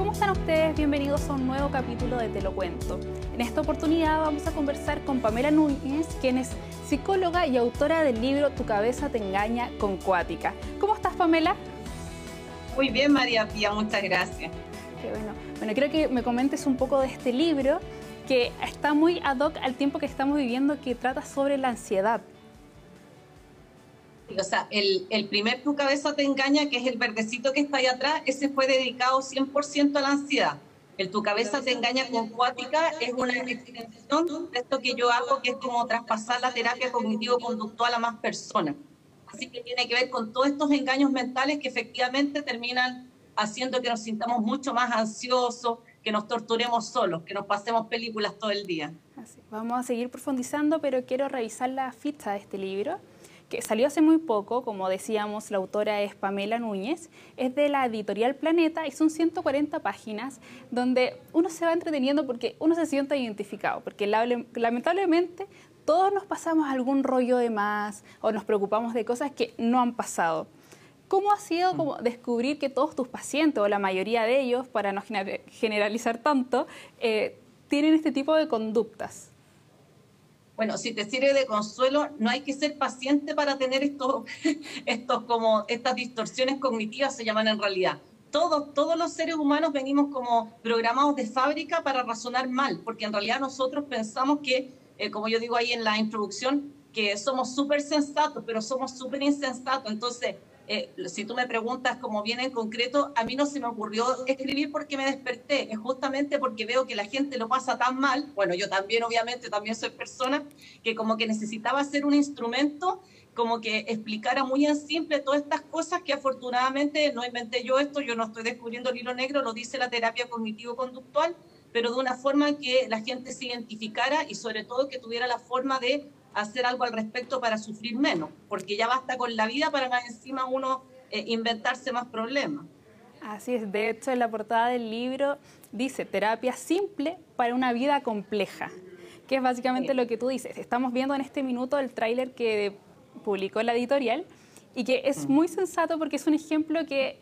¿Cómo están ustedes? Bienvenidos a un nuevo capítulo de Te lo cuento. En esta oportunidad vamos a conversar con Pamela Núñez, quien es psicóloga y autora del libro Tu cabeza te engaña con Cuática. ¿Cómo estás, Pamela? Muy bien, María Pía, muchas gracias. Qué bueno. Bueno, creo que me comentes un poco de este libro que está muy ad hoc al tiempo que estamos viviendo, que trata sobre la ansiedad. O sea, el, el, primer Tu cabeza te engaña, que es el verdecito que está ahí atrás, ese fue dedicado 100% a la ansiedad. El Tu cabeza te engaña con cuática es una extensión de esto que yo hago, que es como traspasar la terapia cognitivo-conductual a más personas. Así que tiene que ver con todos estos engaños mentales que efectivamente terminan haciendo que nos sintamos mucho más ansiosos, que nos torturemos solos, que nos pasemos películas todo el día. Vamos a seguir profundizando, pero quiero revisar la ficha de este libro que salió hace muy poco, como decíamos, la autora es Pamela Núñez, es de la editorial Planeta y son 140 páginas donde uno se va entreteniendo porque uno se siente identificado, porque lamentablemente todos nos pasamos algún rollo de más o nos preocupamos de cosas que no han pasado. ¿Cómo ha sido como descubrir que todos tus pacientes, o la mayoría de ellos, para no generalizar tanto, eh, tienen este tipo de conductas? Bueno, si te sirve de consuelo, no hay que ser paciente para tener estos, estos como estas distorsiones cognitivas se llaman en realidad. Todos, todos los seres humanos venimos como programados de fábrica para razonar mal, porque en realidad nosotros pensamos que, eh, como yo digo ahí en la introducción, que somos súper sensatos, pero somos súper insensatos. Entonces, eh, si tú me preguntas como viene en concreto, a mí no se me ocurrió escribir porque me desperté, es justamente porque veo que la gente lo pasa tan mal, bueno, yo también obviamente, también soy persona, que como que necesitaba ser un instrumento como que explicara muy en simple todas estas cosas que afortunadamente no inventé yo esto, yo no estoy descubriendo el hilo negro, lo dice la terapia cognitivo-conductual, pero de una forma que la gente se identificara y sobre todo que tuviera la forma de hacer algo al respecto para sufrir menos, porque ya basta con la vida para más encima uno eh, inventarse más problemas. Así es, de hecho en la portada del libro dice terapia simple para una vida compleja, que es básicamente lo que tú dices. Estamos viendo en este minuto el tráiler que publicó la editorial y que es mm. muy sensato porque es un ejemplo que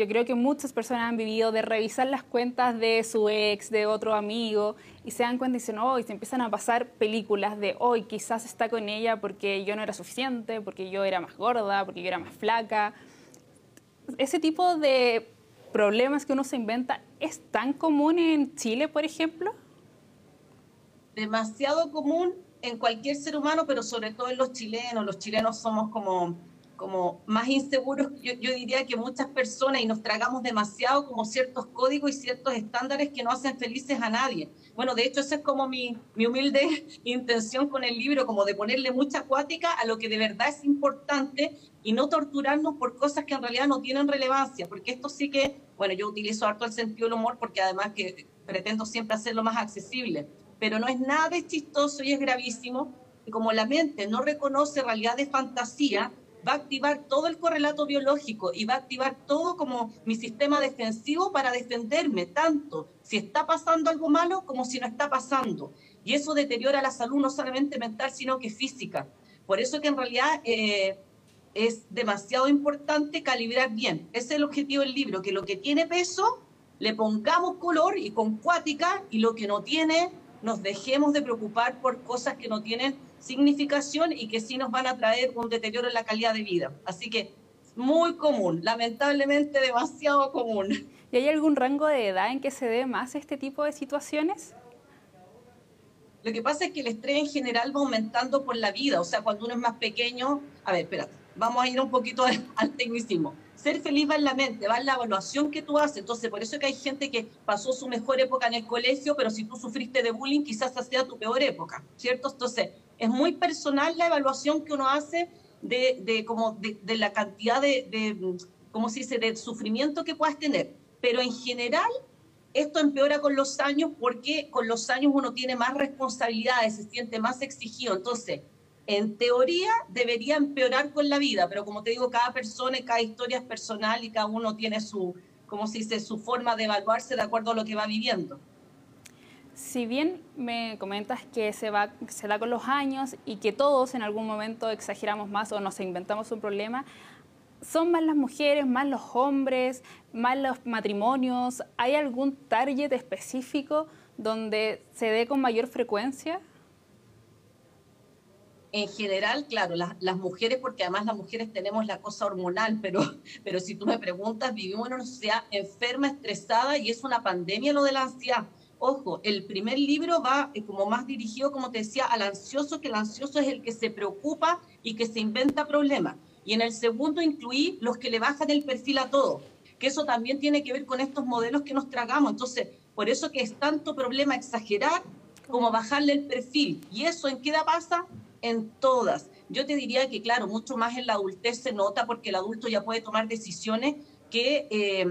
yo creo que muchas personas han vivido de revisar las cuentas de su ex, de otro amigo, y se dan cuenta y dicen, oh, y se empiezan a pasar películas de, hoy quizás está con ella porque yo no era suficiente, porque yo era más gorda, porque yo era más flaca. Ese tipo de problemas que uno se inventa es tan común en Chile, por ejemplo. Demasiado común en cualquier ser humano, pero sobre todo en los chilenos. Los chilenos somos como como más inseguros, yo, yo, diría que muchas personas y nos tragamos demasiado como ciertos códigos y ciertos estándares que no hacen felices a nadie. Bueno, de hecho esa es como mi, mi humilde intención con el libro, como de ponerle mucha acuática a lo que de verdad es importante y no torturarnos por cosas que en realidad no tienen relevancia, porque esto sí que, bueno, yo utilizo harto el sentido del humor porque además que pretendo siempre hacerlo más accesible, pero no es nada de chistoso y es gravísimo, y como la mente no reconoce realidad de fantasía, va a activar todo el correlato biológico y va a activar todo como mi sistema defensivo para defenderme, tanto si está pasando algo malo como si no está pasando. Y eso deteriora la salud no solamente mental, sino que física. Por eso que en realidad eh, es demasiado importante calibrar bien. Ese es el objetivo del libro, que lo que tiene peso le pongamos color y con cuática y lo que no tiene nos dejemos de preocupar por cosas que no tienen significación y que sí nos van a traer un deterioro en la calidad de vida. Así que muy común, lamentablemente demasiado común. ¿Y hay algún rango de edad en que se dé más este tipo de situaciones? Lo que pasa es que el estrés en general va aumentando por la vida, o sea, cuando uno es más pequeño, a ver, espérate, vamos a ir un poquito al tecnicismo ser feliz va en la mente, va en la evaluación que tú haces. Entonces, por eso es que hay gente que pasó su mejor época en el colegio, pero si tú sufriste de bullying, quizás esa sea tu peor época, ¿cierto? Entonces, es muy personal la evaluación que uno hace de, de como de, la cantidad de, de, ¿cómo se dice?, de sufrimiento que puedas tener. Pero en general, esto empeora con los años porque con los años uno tiene más responsabilidades, se siente más exigido. Entonces, en teoría debería empeorar con la vida, pero como te digo, cada persona y cada historia es personal y cada uno tiene su, como se dice, su forma de evaluarse de acuerdo a lo que va viviendo. Si bien me comentas que se, va, se da con los años y que todos en algún momento exageramos más o nos inventamos un problema, ¿Son más las mujeres, más los hombres, más los matrimonios? ¿Hay algún target específico donde se dé con mayor frecuencia? En general, claro, las, mujeres, porque además las mujeres tenemos la cosa hormonal, pero, pero si tú me preguntas, vivimos en una sociedad enferma, estresada y es una pandemia lo de la ansiedad. Ojo, el primer libro va eh, como más dirigido, como te decía, al ansioso, que el ansioso es el que se preocupa y que se inventa problemas. Y en el segundo incluí los que le bajan el perfil a todo, que eso también tiene que ver con estos modelos que nos tragamos. Entonces, por eso que es tanto problema exagerar como bajarle el perfil. ¿Y eso en qué edad pasa? En todas. Yo te diría que, claro, mucho más en la adultez se nota porque el adulto ya puede tomar decisiones que, eh,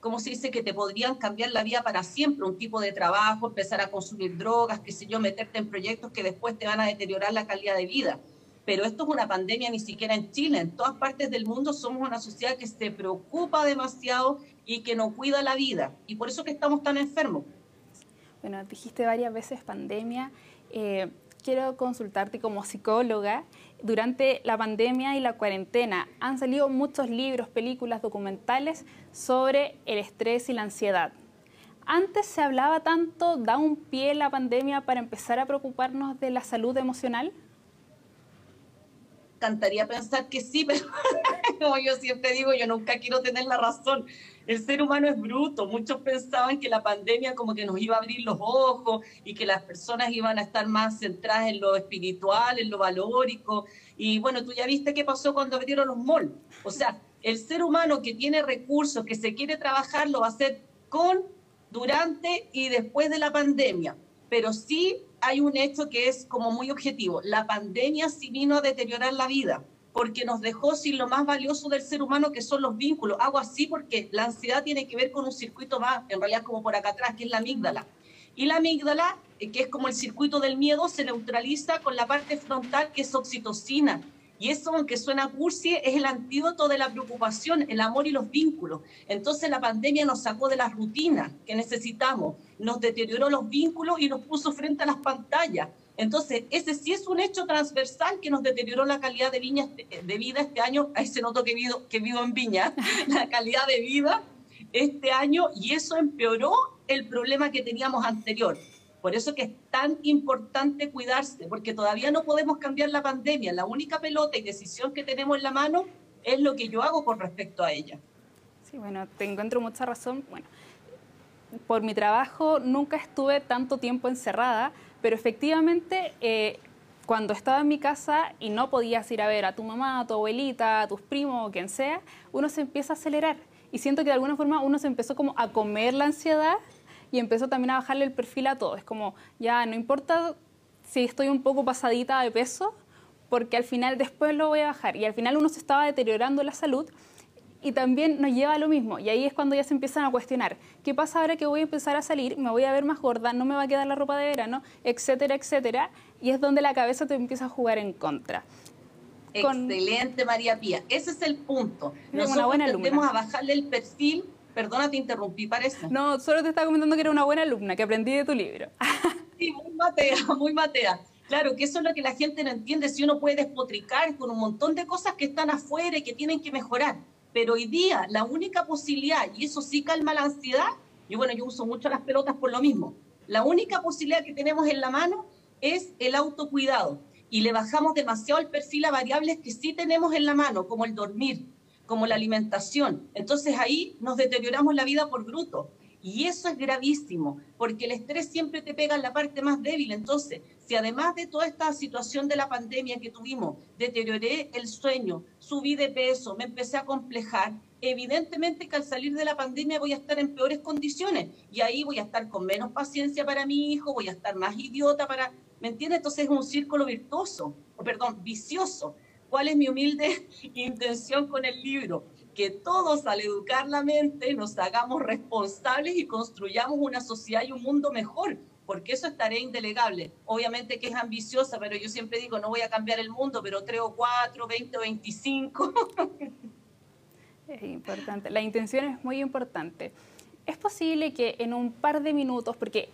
¿cómo se dice?, que te podrían cambiar la vida para siempre, un tipo de trabajo, empezar a consumir drogas, qué sé yo, meterte en proyectos que después te van a deteriorar la calidad de vida. Pero esto es una pandemia ni siquiera en Chile, en todas partes del mundo somos una sociedad que se preocupa demasiado y que no cuida la vida. Y por eso que estamos tan enfermos. Bueno, dijiste varias veces pandemia. Eh, quiero consultarte como psicóloga. Durante la pandemia y la cuarentena han salido muchos libros, películas, documentales sobre el estrés y la ansiedad. Antes se hablaba tanto, da un pie la pandemia para empezar a preocuparnos de la salud emocional encantaría pensar que sí, pero como yo siempre digo, yo nunca quiero tener la razón. El ser humano es bruto. Muchos pensaban que la pandemia como que nos iba a abrir los ojos y que las personas iban a estar más centradas en lo espiritual, en lo valórico. Y bueno, tú ya viste qué pasó cuando abrieron los malls. O sea, el ser humano que tiene recursos, que se quiere trabajar, lo va a hacer con, durante y después de la pandemia. Pero sí hay un hecho que es como muy objetivo. La pandemia sí vino a deteriorar la vida porque nos dejó sin lo más valioso del ser humano, que son los vínculos. Hago así porque la ansiedad tiene que ver con un circuito más, en realidad como por acá atrás, que es la amígdala. Y la amígdala, eh, que es como el circuito del miedo, se neutraliza con la parte frontal, que es oxitocina, y eso, aunque suena cursi, es el antídoto de la preocupación, el amor y los vínculos. Entonces la pandemia nos sacó de las rutinas que necesitamos, nos deterioró los vínculos y nos puso frente a las pantallas. Entonces, ese sí es un hecho transversal que nos deterioró la calidad de, viña, de vida este año. Ahí se notó que vivo, que vivo en Viña, la calidad de vida este año, y eso empeoró el problema que teníamos anterior. Por eso que es tan importante cuidarse, porque todavía no podemos cambiar la pandemia. La única pelota y decisión que tenemos en la mano es lo que yo hago con respecto a ella. Sí, bueno, te encuentro mucha razón. Bueno, por mi trabajo nunca estuve tanto tiempo encerrada, pero efectivamente eh, cuando estaba en mi casa y no podías ir a ver a tu mamá, a tu abuelita, a tus primos o quien sea, uno se empieza a acelerar. Y siento que de alguna forma uno se empezó como a comer la ansiedad y empezó también a bajarle el perfil a todo. Es como, ya no importa si estoy un poco pasadita de peso, porque al final después lo voy a bajar. Y al final uno se estaba deteriorando la salud y también nos lleva a lo mismo. Y ahí es cuando ya se empiezan a cuestionar, ¿qué pasa ahora que voy a empezar a salir? Me voy a ver más gorda, no me va a quedar la ropa de verano, etcétera, etcétera. Y es donde la cabeza te empieza a jugar en contra. Excelente, María Pía. Ese es el punto. Nosotros una buena tendemos a bajarle el perfil Perdona, te interrumpí, parece. No, solo te estaba comentando que era una buena alumna, que aprendí de tu libro. sí, muy matea, muy matea. Claro, que eso es lo que la gente no entiende, si uno puede despotricar con un montón de cosas que están afuera y que tienen que mejorar. Pero hoy día la única posibilidad, y eso sí calma la ansiedad, y bueno, yo uso mucho las pelotas por lo mismo, la única posibilidad que tenemos en la mano es el autocuidado. Y le bajamos demasiado el perfil a variables que sí tenemos en la mano, como el dormir, como la alimentación. Entonces ahí nos deterioramos la vida por bruto. Y eso es gravísimo, porque el estrés siempre te pega en la parte más débil. Entonces, si además de toda esta situación de la pandemia que tuvimos, deterioré el sueño, subí de peso, me empecé a complejar, evidentemente que al salir de la pandemia voy a estar en peores condiciones y ahí voy a estar con menos paciencia para mi hijo, voy a estar más idiota para, ¿me entiendes? Entonces es un círculo virtuoso, perdón, vicioso. ¿Cuál es mi humilde intención con el libro? Que todos al educar la mente nos hagamos responsables y construyamos una sociedad y un mundo mejor, porque eso es tarea indelegable. Obviamente que es ambiciosa, pero yo siempre digo, no voy a cambiar el mundo, pero 3 o 4, 20 o 25. Es importante, la intención es muy importante. Es posible que en un par de minutos, porque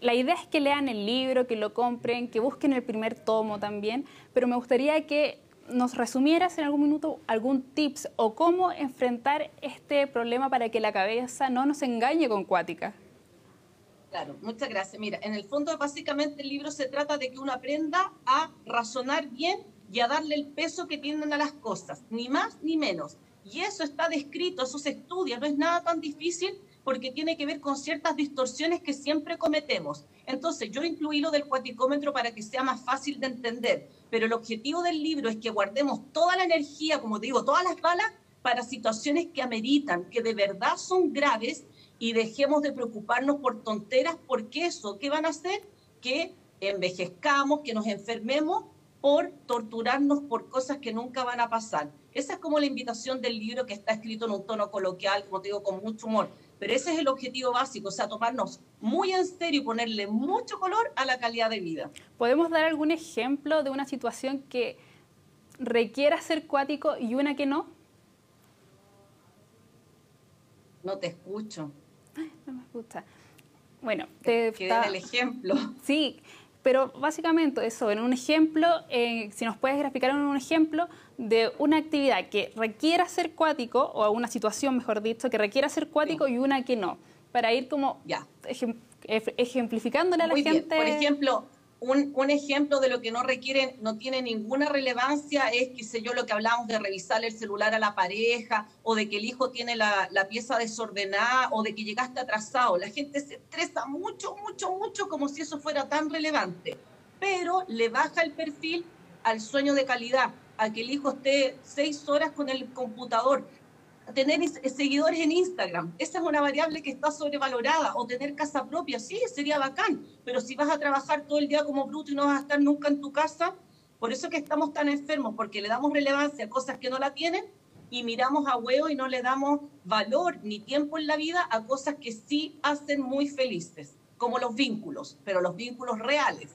la idea es que lean el libro, que lo compren, que busquen el primer tomo también, pero me gustaría que nos resumieras en algún minuto algún tips o cómo enfrentar este problema para que la cabeza no nos engañe con cuática. Claro, muchas gracias. Mira, en el fondo básicamente el libro se trata de que uno aprenda a razonar bien y a darle el peso que tienen a las cosas, ni más ni menos. Y eso está descrito, eso se estudia, no es nada tan difícil porque tiene que ver con ciertas distorsiones que siempre cometemos. Entonces, yo incluí lo del cuaticómetro para que sea más fácil de entender, pero el objetivo del libro es que guardemos toda la energía, como digo, todas las balas para situaciones que ameritan, que de verdad son graves y dejemos de preocuparnos por tonteras, porque eso, ¿qué van a hacer? Que envejezcamos, que nos enfermemos por torturarnos por cosas que nunca van a pasar. Esa es como la invitación del libro que está escrito en un tono coloquial, como te digo, con mucho humor. Pero ese es el objetivo básico, o sea, tomarnos muy en serio y ponerle mucho color a la calidad de vida. ¿Podemos dar algún ejemplo de una situación que requiera ser cuático y una que no? No te escucho no me gusta. Bueno, te que el ejemplo. Sí, pero básicamente eso, en un ejemplo, eh, si nos puedes graficar en un ejemplo de una actividad que requiera ser cuático, o una situación, mejor dicho, que requiera ser cuático y una que no, para ir como ya. ejemplificándole a la gente. Por ejemplo, un, ejemplo de lo que no requiere, no tiene ninguna relevancia es, qué sé yo, lo que hablamos de revisar el celular a la pareja, o de que el hijo tiene la, la, pieza desordenada, o de que llegaste atrasado. La gente se estresa mucho, mucho, mucho, como si eso fuera tan relevante. Pero le baja el perfil al sueño de calidad, a que el hijo esté seis horas con el computador, tener seguidores en Instagram. Esa es una variable que está sobrevalorada. O tener casa propia, sí, sería bacán. Pero si vas a trabajar todo el día como bruto y no vas a estar nunca en tu casa, por eso que estamos tan enfermos, porque le damos relevancia a cosas que no la tienen y miramos a huevo y no le damos valor ni tiempo en la vida a cosas que sí hacen muy felices, como los vínculos, pero los vínculos reales.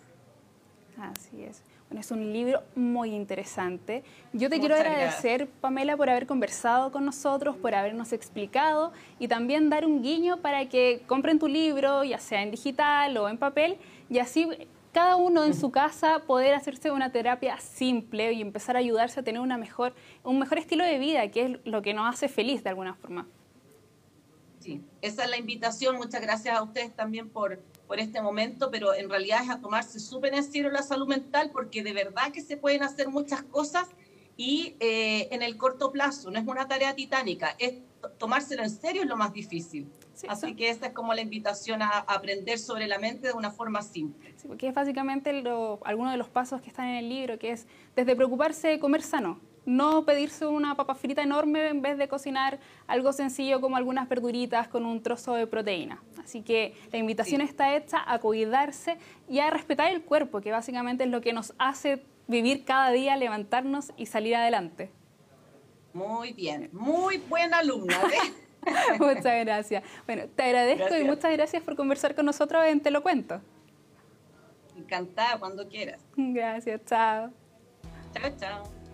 Así es. Bueno, es un libro muy interesante. Yo te quiero agradecer, Pamela, por haber conversado con nosotros, por habernos explicado y también dar un guiño para que compren tu libro, ya sea en digital o en papel, y así cada uno en su casa poder hacerse una terapia simple y empezar a ayudarse a tener una mejor, un mejor estilo de vida, que es lo que nos hace feliz de alguna forma. Sí, esa es la invitación. Muchas gracias a ustedes también por, por este momento, pero en realidad es a tomarse súper en serio la salud mental porque de verdad que se pueden hacer muchas cosas y eh, en el corto plazo, no es una tarea titánica, es tomárselo en serio es lo más difícil. Así que esta es como la invitación a, aprender sobre la mente de una forma simple. Sí, porque es básicamente algunos de los pasos que están en el libro, que es desde preocuparse de comer sano, no pedirse una papa frita enorme en vez de cocinar algo sencillo como algunas verduritas con un trozo de proteína. Así que la invitación está hecha a cuidarse y a respetar el cuerpo, que básicamente es lo que nos hace vivir cada día, levantarnos y salir adelante. Muy bien, muy buena alumna. ¿eh? muchas gracias. Bueno, te agradezco y muchas gracias por conversar con nosotros en Te lo cuento. Encantada, cuando quieras. Gracias, chao. Chao, chao.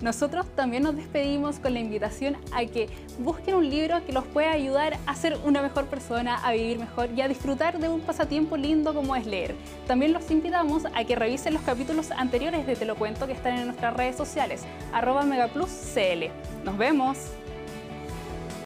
Nosotros también nos despedimos con la invitación a que busquen un libro que los pueda ayudar a ser una mejor persona, a vivir mejor y a disfrutar de un pasatiempo lindo como es leer. También los invitamos a que revisen los capítulos anteriores de Te lo cuento que están en nuestras redes sociales, arroba megapluscl. Nos vemos.